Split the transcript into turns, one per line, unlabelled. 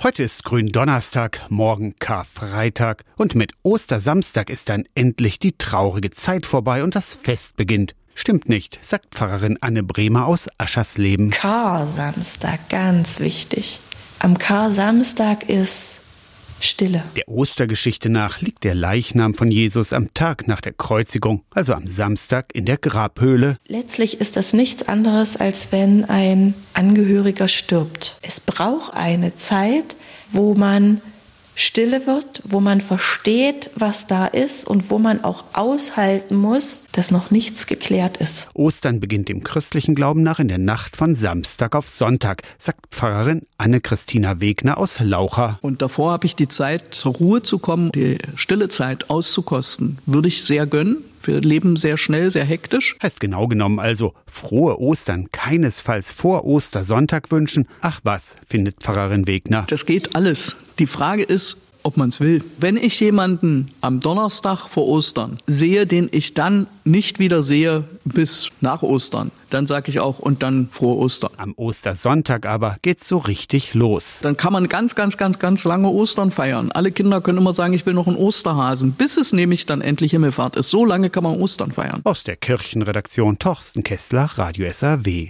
Heute ist Gründonnerstag, morgen Karfreitag und mit Ostersamstag ist dann endlich die traurige Zeit vorbei und das Fest beginnt. Stimmt nicht, sagt Pfarrerin Anne Bremer aus Aschersleben.
Kar-Samstag, ganz wichtig. Am Kar-Samstag ist Stille.
Der Ostergeschichte nach liegt der Leichnam von Jesus am Tag nach der Kreuzigung, also am Samstag, in der Grabhöhle.
Letztlich ist das nichts anderes, als wenn ein Angehöriger stirbt. Es braucht eine Zeit, wo man Stille wird, wo man versteht, was da ist und wo man auch aushalten muss, dass noch nichts geklärt ist.
Ostern beginnt dem christlichen Glauben nach in der Nacht von Samstag auf Sonntag, sagt Pfarrerin Anne-Christina Wegner aus Laucha.
Und davor habe ich die Zeit, zur Ruhe zu kommen, die stille Zeit auszukosten. Würde ich sehr gönnen. Wir leben sehr schnell, sehr hektisch.
Heißt genau genommen also frohe Ostern keinesfalls vor Ostersonntag wünschen. Ach was, findet Pfarrerin Wegner.
Das geht alles. Die Frage ist, ob man es will. Wenn ich jemanden am Donnerstag vor Ostern sehe, den ich dann nicht wieder sehe bis nach Ostern, dann sage ich auch und dann frohe Ostern.
Am Ostersonntag aber geht's so richtig los.
Dann kann man ganz, ganz, ganz, ganz lange Ostern feiern. Alle Kinder können immer sagen, ich will noch einen Osterhasen, bis es nämlich dann endlich Himmelfahrt ist. So lange kann man Ostern feiern.
Aus der Kirchenredaktion Torsten Kessler, Radio SAW.